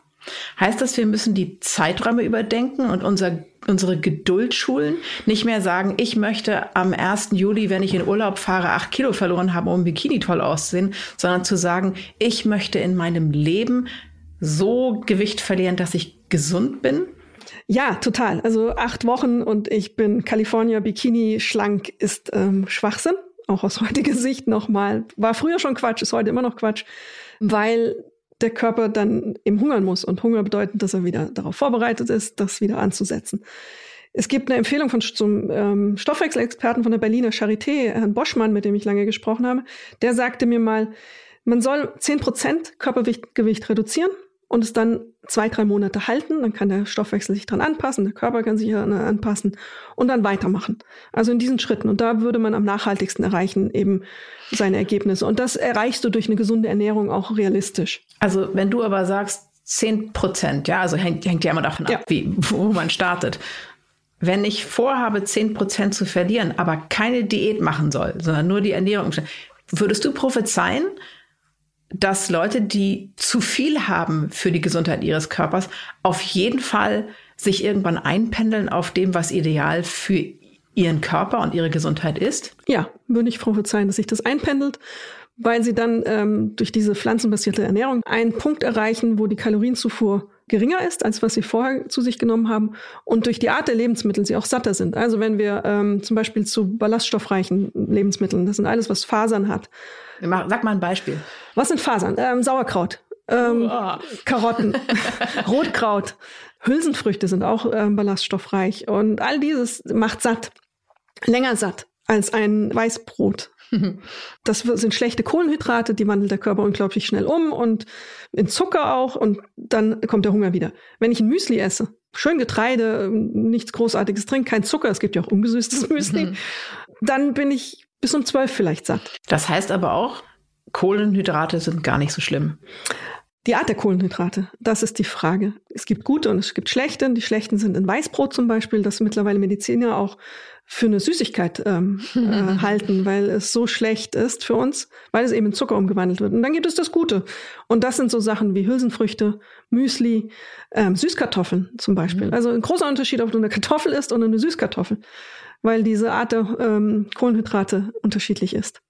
Heißt das, wir müssen die Zeiträume überdenken und unser, unsere Geduld schulen? Nicht mehr sagen, ich möchte am 1. Juli, wenn ich in Urlaub fahre, acht Kilo verloren haben, um Bikini toll auszusehen, sondern zu sagen, ich möchte in meinem Leben so Gewicht verlieren, dass ich gesund bin? Ja, total. Also acht Wochen und ich bin California Bikini schlank ist ähm, Schwachsinn. Auch aus heutiger Sicht nochmal. War früher schon Quatsch, ist heute immer noch Quatsch, weil der Körper dann eben hungern muss. Und Hunger bedeutet, dass er wieder darauf vorbereitet ist, das wieder anzusetzen. Es gibt eine Empfehlung von zum ähm, Stoffwechselexperten von der Berliner Charité, Herrn Boschmann, mit dem ich lange gesprochen habe. Der sagte mir mal, man soll zehn Prozent Körpergewicht reduzieren und es dann zwei, drei Monate halten. Dann kann der Stoffwechsel sich dran anpassen, der Körper kann sich daran anpassen und dann weitermachen. Also in diesen Schritten. Und da würde man am nachhaltigsten erreichen eben seine Ergebnisse. Und das erreichst du durch eine gesunde Ernährung auch realistisch. Also wenn du aber sagst, zehn Prozent, ja, also hängt, hängt ja immer davon ab, wie, wo man startet. wenn ich vorhabe, 10% zu verlieren, aber keine Diät machen soll, sondern nur die Ernährung, würdest du prophezeien, dass Leute, die zu viel haben für die Gesundheit ihres Körpers, auf jeden Fall sich irgendwann einpendeln auf dem, was ideal für ihren Körper und ihre Gesundheit ist? Ja, würde ich prophezeien, dass sich das einpendelt, weil sie dann ähm, durch diese pflanzenbasierte Ernährung einen Punkt erreichen, wo die Kalorienzufuhr geringer ist, als was sie vorher zu sich genommen haben und durch die Art der Lebensmittel sie auch satter sind. Also wenn wir ähm, zum Beispiel zu ballaststoffreichen Lebensmitteln, das sind alles, was Fasern hat. Sag mal ein Beispiel. Was sind Fasern? Ähm, Sauerkraut, ähm, Karotten, Rotkraut, Hülsenfrüchte sind auch ähm, ballaststoffreich und all dieses macht satt, länger satt als ein Weißbrot. Das sind schlechte Kohlenhydrate, die wandelt der Körper unglaublich schnell um und in Zucker auch und dann kommt der Hunger wieder. Wenn ich ein Müsli esse, schön Getreide, nichts Großartiges trinke, kein Zucker, es gibt ja auch ungesüßtes Müsli, dann bin ich bis um zwölf vielleicht satt. Das heißt aber auch, Kohlenhydrate sind gar nicht so schlimm. Die Art der Kohlenhydrate, das ist die Frage. Es gibt gute und es gibt schlechte. Die schlechten sind in Weißbrot zum Beispiel, das mittlerweile Mediziner auch für eine Süßigkeit ähm, äh, halten, weil es so schlecht ist für uns, weil es eben in Zucker umgewandelt wird. Und dann gibt es das Gute. Und das sind so Sachen wie Hülsenfrüchte, Müsli, ähm, Süßkartoffeln zum Beispiel. Mhm. Also ein großer Unterschied, ob du eine Kartoffel isst oder eine Süßkartoffel weil diese Art der ähm, Kohlenhydrate unterschiedlich ist.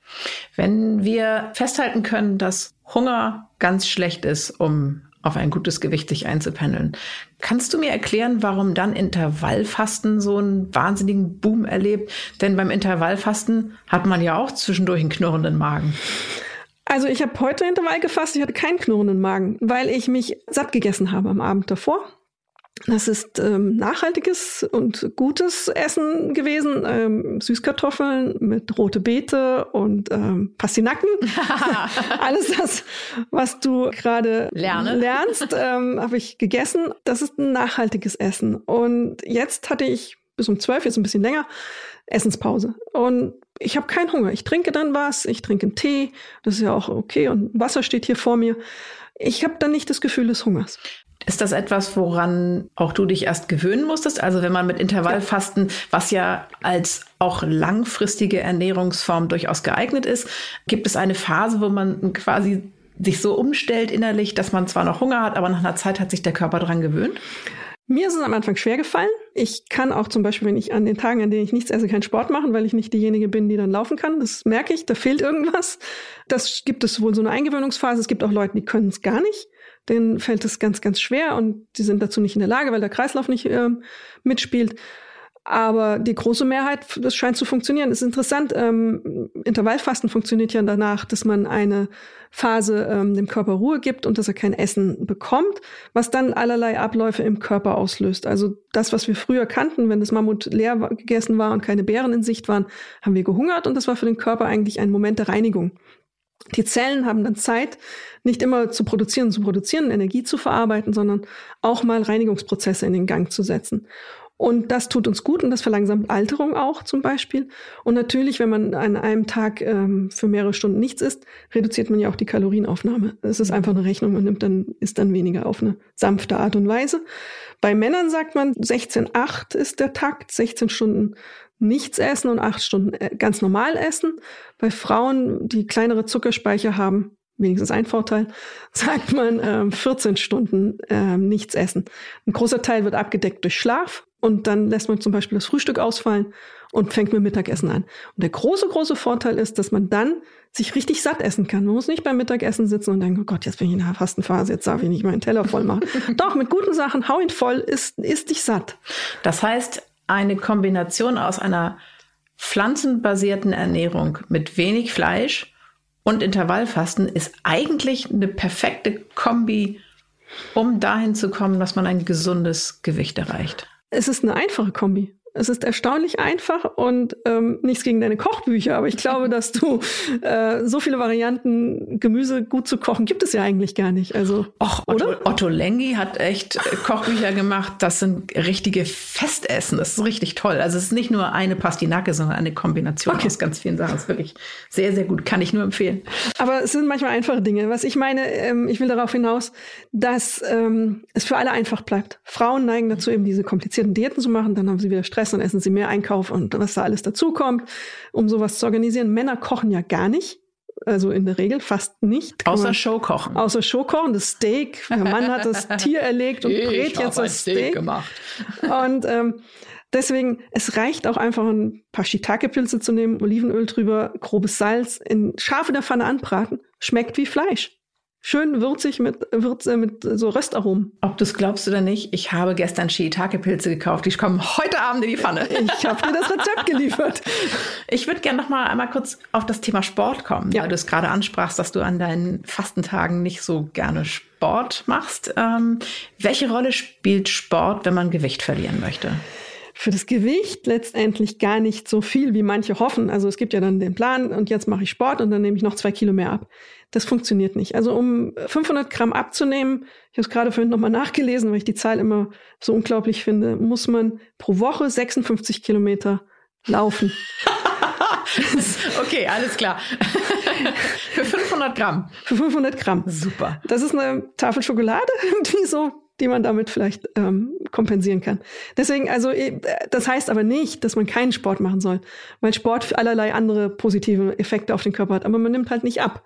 Wenn wir festhalten können, dass Hunger ganz schlecht ist, um auf ein gutes Gewicht sich einzupendeln. Kannst du mir erklären, warum dann Intervallfasten so einen wahnsinnigen Boom erlebt? Denn beim Intervallfasten hat man ja auch zwischendurch einen knurrenden Magen. Also ich habe heute Intervall gefasst, ich hatte keinen knurrenden Magen, weil ich mich satt gegessen habe am Abend davor. Das ist ähm, nachhaltiges und gutes Essen gewesen. Ähm, Süßkartoffeln mit rote Beete und ähm, Pastinaken. Alles das, was du gerade lernst, ähm, habe ich gegessen. Das ist ein nachhaltiges Essen. Und jetzt hatte ich bis um zwölf, jetzt ein bisschen länger, Essenspause. Und ich habe keinen Hunger. Ich trinke dann was, ich trinke einen Tee, das ist ja auch okay. Und Wasser steht hier vor mir. Ich habe dann nicht das Gefühl des Hungers. Ist das etwas, woran auch du dich erst gewöhnen musstest? Also wenn man mit Intervallfasten, was ja als auch langfristige Ernährungsform durchaus geeignet ist, gibt es eine Phase, wo man quasi sich so umstellt innerlich, dass man zwar noch Hunger hat, aber nach einer Zeit hat sich der Körper daran gewöhnt? Mir ist es am Anfang schwer gefallen. Ich kann auch zum Beispiel, wenn ich an den Tagen, an denen ich nichts esse, keinen Sport machen, weil ich nicht diejenige bin, die dann laufen kann. Das merke ich, da fehlt irgendwas. Das gibt es wohl so eine Eingewöhnungsphase. Es gibt auch Leute, die können es gar nicht denen fällt es ganz, ganz schwer und die sind dazu nicht in der Lage, weil der Kreislauf nicht äh, mitspielt. Aber die große Mehrheit, das scheint zu funktionieren. Ist interessant, ähm, Intervallfasten funktioniert ja danach, dass man eine Phase ähm, dem Körper Ruhe gibt und dass er kein Essen bekommt, was dann allerlei Abläufe im Körper auslöst. Also das, was wir früher kannten, wenn das Mammut leer gegessen war und keine Beeren in Sicht waren, haben wir gehungert und das war für den Körper eigentlich ein Moment der Reinigung. Die Zellen haben dann Zeit, nicht immer zu produzieren, zu produzieren, Energie zu verarbeiten, sondern auch mal Reinigungsprozesse in den Gang zu setzen. Und das tut uns gut und das verlangsamt Alterung auch zum Beispiel. Und natürlich, wenn man an einem Tag ähm, für mehrere Stunden nichts isst, reduziert man ja auch die Kalorienaufnahme. Es ist einfach eine Rechnung, man nimmt dann, isst dann weniger auf eine sanfte Art und Weise. Bei Männern sagt man, 16,8 ist der Takt, 16 Stunden nichts essen und acht Stunden äh, ganz normal essen. Bei Frauen, die kleinere Zuckerspeicher haben, wenigstens ein Vorteil, sagt man ähm, 14 Stunden ähm, nichts essen. Ein großer Teil wird abgedeckt durch Schlaf und dann lässt man zum Beispiel das Frühstück ausfallen und fängt mit Mittagessen an. Und der große, große Vorteil ist, dass man dann sich richtig satt essen kann. Man muss nicht beim Mittagessen sitzen und denken, oh Gott, jetzt bin ich in der Fastenphase, jetzt darf ich nicht meinen Teller voll machen. Doch, mit guten Sachen, hau ihn voll, isst, isst dich satt. Das heißt, eine Kombination aus einer pflanzenbasierten Ernährung mit wenig Fleisch und Intervallfasten ist eigentlich eine perfekte Kombi, um dahin zu kommen, dass man ein gesundes Gewicht erreicht. Es ist eine einfache Kombi. Es ist erstaunlich einfach und ähm, nichts gegen deine Kochbücher, aber ich glaube, dass du äh, so viele Varianten, Gemüse gut zu kochen, gibt es ja eigentlich gar nicht. Also, Och, Otto, oder? Otto Lengi hat echt äh, Kochbücher gemacht. Das sind richtige Festessen. Das ist richtig toll. Also es ist nicht nur eine Pastinake, sondern eine Kombination okay. aus ganz vielen Sachen. Das ist wirklich sehr, sehr gut. Kann ich nur empfehlen. Aber es sind manchmal einfache Dinge. Was ich meine, ähm, ich will darauf hinaus, dass ähm, es für alle einfach bleibt. Frauen neigen dazu, eben diese komplizierten Diäten zu machen. Dann haben sie wieder Stress fressen, dann essen sie mehr Einkauf und was da alles dazukommt, um sowas zu organisieren. Männer kochen ja gar nicht. Also in der Regel fast nicht. Außer Showkochen. Außer Showkochen, das Steak. Der Mann hat das Tier erlegt und brät jetzt das Steak. Steak gemacht. Und ähm, deswegen, es reicht auch einfach ein paar Shiitake-Pilze zu nehmen, Olivenöl drüber, grobes Salz, in scharf in der Pfanne anbraten. Schmeckt wie Fleisch. Schön würzig mit, Würze, mit so Röstaromen. Ob du es glaubst oder nicht, ich habe gestern Shiitake-Pilze gekauft. Die kommen heute Abend in die Pfanne. Ich habe dir das Rezept geliefert. Ich würde gerne noch mal einmal kurz auf das Thema Sport kommen, ja. weil du es gerade ansprachst, dass du an deinen Fastentagen nicht so gerne Sport machst. Ähm, welche Rolle spielt Sport, wenn man Gewicht verlieren möchte? Für das Gewicht letztendlich gar nicht so viel, wie manche hoffen. Also es gibt ja dann den Plan und jetzt mache ich Sport und dann nehme ich noch zwei Kilo mehr ab. Das funktioniert nicht. Also um 500 Gramm abzunehmen, ich habe es gerade vorhin nochmal nachgelesen, weil ich die Zahl immer so unglaublich finde, muss man pro Woche 56 Kilometer laufen. okay, alles klar. Für 500 Gramm. Für 500 Gramm. Super. Das ist eine Tafel Schokolade, irgendwie so, die man damit vielleicht ähm, kompensieren kann. Deswegen, also äh, das heißt aber nicht, dass man keinen Sport machen soll, weil Sport allerlei andere positive Effekte auf den Körper hat, aber man nimmt halt nicht ab.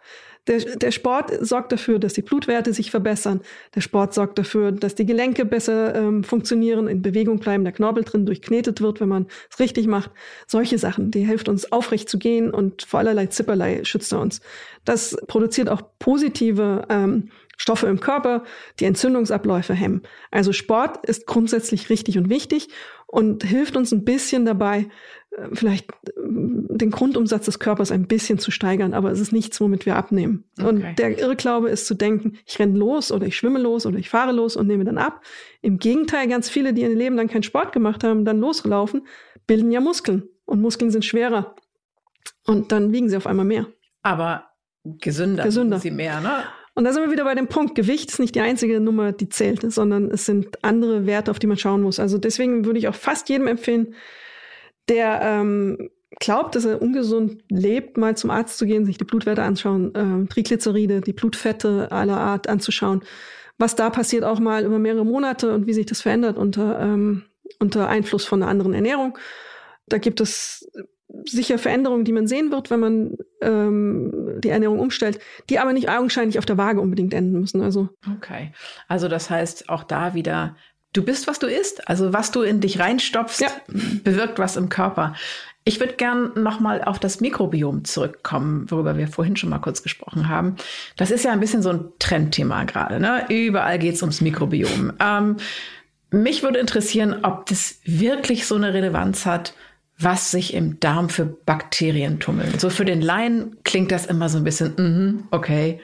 Der, der Sport sorgt dafür, dass die Blutwerte sich verbessern. Der Sport sorgt dafür, dass die Gelenke besser ähm, funktionieren, in Bewegung bleiben, der Knorpel drin durchknetet wird, wenn man es richtig macht. Solche Sachen, die hilft uns aufrecht zu gehen und vor allerlei Zipperlei schützt er uns. Das produziert auch positive ähm, Stoffe im Körper, die Entzündungsabläufe hemmen. Also Sport ist grundsätzlich richtig und wichtig und hilft uns ein bisschen dabei, äh, vielleicht äh, den Grundumsatz des Körpers ein bisschen zu steigern, aber es ist nichts, womit wir abnehmen. Okay. Und der Irrglaube ist zu denken, ich renne los oder ich schwimme los oder ich fahre los und nehme dann ab. Im Gegenteil, ganz viele, die in ihrem Leben dann keinen Sport gemacht haben, dann loslaufen, bilden ja Muskeln. Und Muskeln sind schwerer. Und dann wiegen sie auf einmal mehr. Aber gesünder, gesünder. sie mehr, ne? Und da sind wir wieder bei dem Punkt, Gewicht ist nicht die einzige Nummer, die zählt, sondern es sind andere Werte, auf die man schauen muss. Also deswegen würde ich auch fast jedem empfehlen, der ähm, glaubt, dass er ungesund lebt, mal zum Arzt zu gehen, sich die Blutwerte anschauen, äh, Triglyceride, die Blutfette aller Art anzuschauen, was da passiert auch mal über mehrere Monate und wie sich das verändert unter, ähm, unter Einfluss von einer anderen Ernährung. Da gibt es sicher Veränderungen, die man sehen wird, wenn man ähm, die Ernährung umstellt, die aber nicht augenscheinlich auf der Waage unbedingt enden müssen. Also okay, also das heißt auch da wieder, du bist was du isst, also was du in dich reinstopfst, ja. bewirkt was im Körper. Ich würde gern nochmal auf das Mikrobiom zurückkommen, worüber wir vorhin schon mal kurz gesprochen haben. Das ist ja ein bisschen so ein Trendthema gerade. Ne? Überall geht es ums Mikrobiom. Ähm, mich würde interessieren, ob das wirklich so eine Relevanz hat was sich im Darm für Bakterien tummeln. So für den Laien klingt das immer so ein bisschen, mm, okay.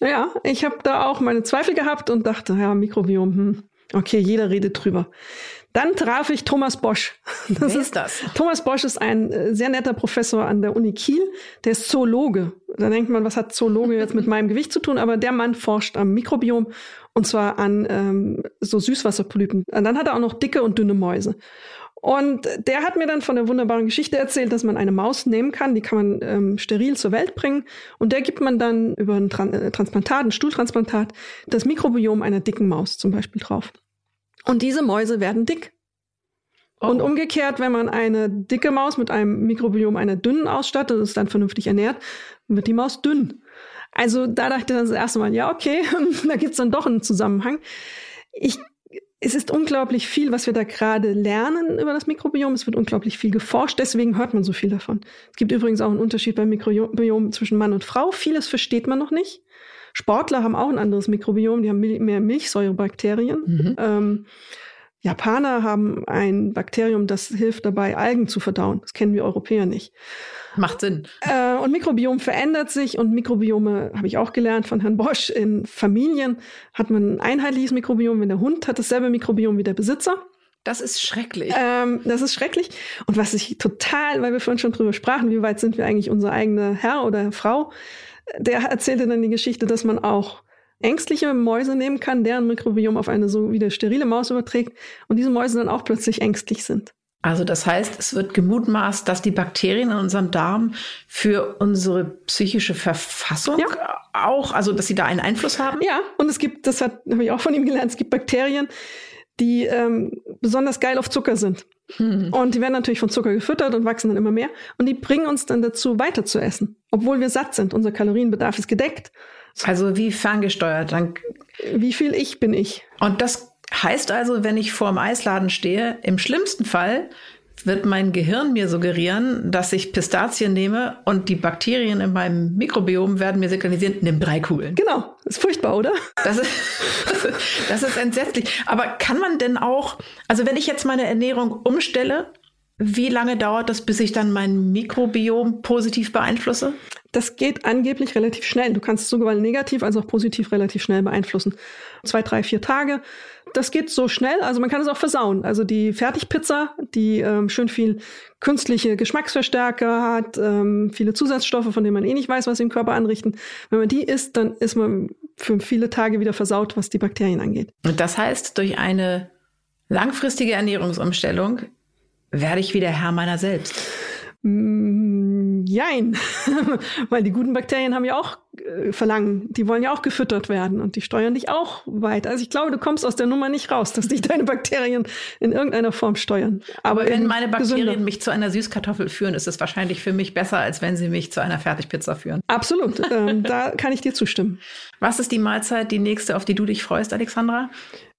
Ja, ich habe da auch meine Zweifel gehabt und dachte, ja, Mikrobiom, hm, okay, jeder redet drüber. Dann traf ich Thomas Bosch. Das Wer ist das? Thomas Bosch ist ein äh, sehr netter Professor an der Uni Kiel. Der ist Zoologe. Da denkt man, was hat Zoologe jetzt mit meinem Gewicht zu tun? Aber der Mann forscht am Mikrobiom und zwar an ähm, so Süßwasserpolypen. Und dann hat er auch noch dicke und dünne Mäuse. Und der hat mir dann von der wunderbaren Geschichte erzählt, dass man eine Maus nehmen kann, die kann man ähm, steril zur Welt bringen und der gibt man dann über ein Tran äh, Transplantat, ein Stuhltransplantat, das Mikrobiom einer dicken Maus zum Beispiel drauf. Und diese Mäuse werden dick. Oh. Und umgekehrt, wenn man eine dicke Maus mit einem Mikrobiom einer dünnen ausstattet und es dann vernünftig ernährt, wird die Maus dünn. Also da dachte ich dann das erste Mal, ja, okay, da gibt's dann doch einen Zusammenhang. Ich es ist unglaublich viel, was wir da gerade lernen über das Mikrobiom. Es wird unglaublich viel geforscht, deswegen hört man so viel davon. Es gibt übrigens auch einen Unterschied beim Mikrobiom zwischen Mann und Frau. Vieles versteht man noch nicht. Sportler haben auch ein anderes Mikrobiom, die haben mehr Milchsäurebakterien. Mhm. Ähm, Japaner haben ein Bakterium, das hilft dabei, Algen zu verdauen. Das kennen wir Europäer nicht. Macht Sinn. Äh, und Mikrobiom verändert sich und Mikrobiome habe ich auch gelernt von Herrn Bosch. In Familien hat man ein einheitliches Mikrobiom, wenn der Hund hat dasselbe Mikrobiom wie der Besitzer. Das ist schrecklich. Ähm, das ist schrecklich. Und was ich total, weil wir vorhin schon drüber sprachen, wie weit sind wir eigentlich unser eigener Herr oder Frau, der erzählte dann die Geschichte, dass man auch ängstliche Mäuse nehmen kann, deren Mikrobiom auf eine so wieder sterile Maus überträgt und diese Mäuse dann auch plötzlich ängstlich sind. Also das heißt, es wird gemutmaßt, dass die Bakterien in unserem Darm für unsere psychische Verfassung ja. auch, also dass sie da einen Einfluss haben? Ja, und es gibt, das habe ich auch von ihm gelernt, es gibt Bakterien, die ähm, besonders geil auf Zucker sind. Hm. Und die werden natürlich von Zucker gefüttert und wachsen dann immer mehr. Und die bringen uns dann dazu, weiter zu essen, obwohl wir satt sind. Unser Kalorienbedarf ist gedeckt. Also wie ferngesteuert. Dann wie viel ich bin ich. Und das heißt also, wenn ich vor dem Eisladen stehe, im schlimmsten Fall wird mein Gehirn mir suggerieren, dass ich Pistazien nehme und die Bakterien in meinem Mikrobiom werden mir signalisieren, nimm drei Kugeln. Genau, ist furchtbar, oder? Das ist, das ist entsetzlich. Aber kann man denn auch, also wenn ich jetzt meine Ernährung umstelle, wie lange dauert das, bis ich dann mein Mikrobiom positiv beeinflusse? Das geht angeblich relativ schnell. Du kannst es sowohl negativ als auch positiv relativ schnell beeinflussen. Zwei, drei, vier Tage. Das geht so schnell. Also man kann es auch versauen. Also die Fertigpizza, die ähm, schön viel künstliche Geschmacksverstärker hat, ähm, viele Zusatzstoffe, von denen man eh nicht weiß, was sie im Körper anrichten. Wenn man die isst, dann ist man für viele Tage wieder versaut, was die Bakterien angeht. Und das heißt, durch eine langfristige Ernährungsumstellung werde ich wieder Herr meiner selbst. Mm, jein, weil die guten Bakterien haben ja auch äh, Verlangen, die wollen ja auch gefüttert werden und die steuern dich auch weiter. Also ich glaube, du kommst aus der Nummer nicht raus, dass dich deine Bakterien in irgendeiner Form steuern. Aber, Aber wenn meine Bakterien gesünder. mich zu einer Süßkartoffel führen, ist es wahrscheinlich für mich besser, als wenn sie mich zu einer Fertigpizza führen. Absolut, ähm, da kann ich dir zustimmen. Was ist die Mahlzeit, die nächste, auf die du dich freust, Alexandra?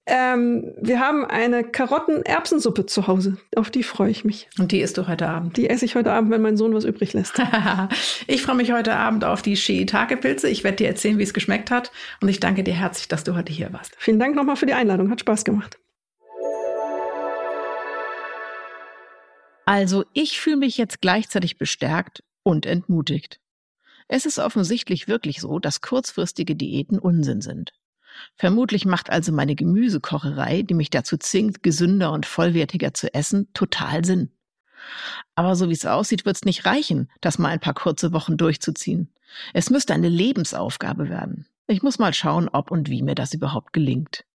Ähm, wir haben eine Karotten-Erbsensuppe zu Hause. Auf die freue ich mich. Und die isst du heute Abend? Die esse ich heute Abend, wenn mein Sohn was übrig lässt. ich freue mich heute Abend auf die Shiitake-Pilze. Ich werde dir erzählen, wie es geschmeckt hat. Und ich danke dir herzlich, dass du heute hier warst. Vielen Dank nochmal für die Einladung. Hat Spaß gemacht. Also, ich fühle mich jetzt gleichzeitig bestärkt und entmutigt. Es ist offensichtlich wirklich so, dass kurzfristige Diäten Unsinn sind. Vermutlich macht also meine Gemüsekocherei, die mich dazu zwingt, gesünder und vollwertiger zu essen, total Sinn. Aber so wie es aussieht, wird es nicht reichen, das mal ein paar kurze Wochen durchzuziehen. Es müsste eine Lebensaufgabe werden. Ich muss mal schauen, ob und wie mir das überhaupt gelingt.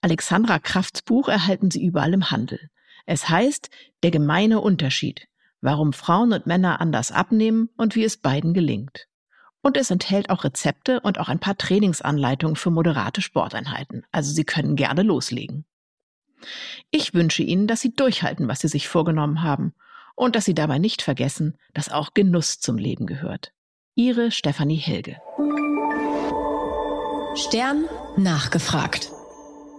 Alexandra Krafts Buch erhalten Sie überall im Handel. Es heißt Der gemeine Unterschied, warum Frauen und Männer anders abnehmen und wie es beiden gelingt. Und es enthält auch Rezepte und auch ein paar Trainingsanleitungen für moderate Sporteinheiten. Also Sie können gerne loslegen. Ich wünsche Ihnen, dass Sie durchhalten, was Sie sich vorgenommen haben und dass Sie dabei nicht vergessen, dass auch Genuss zum Leben gehört. Ihre Stefanie Helge. Stern nachgefragt.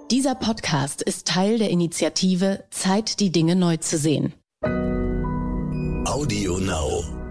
Dieser Podcast ist Teil der Initiative Zeit, die Dinge neu zu sehen. Audio Now.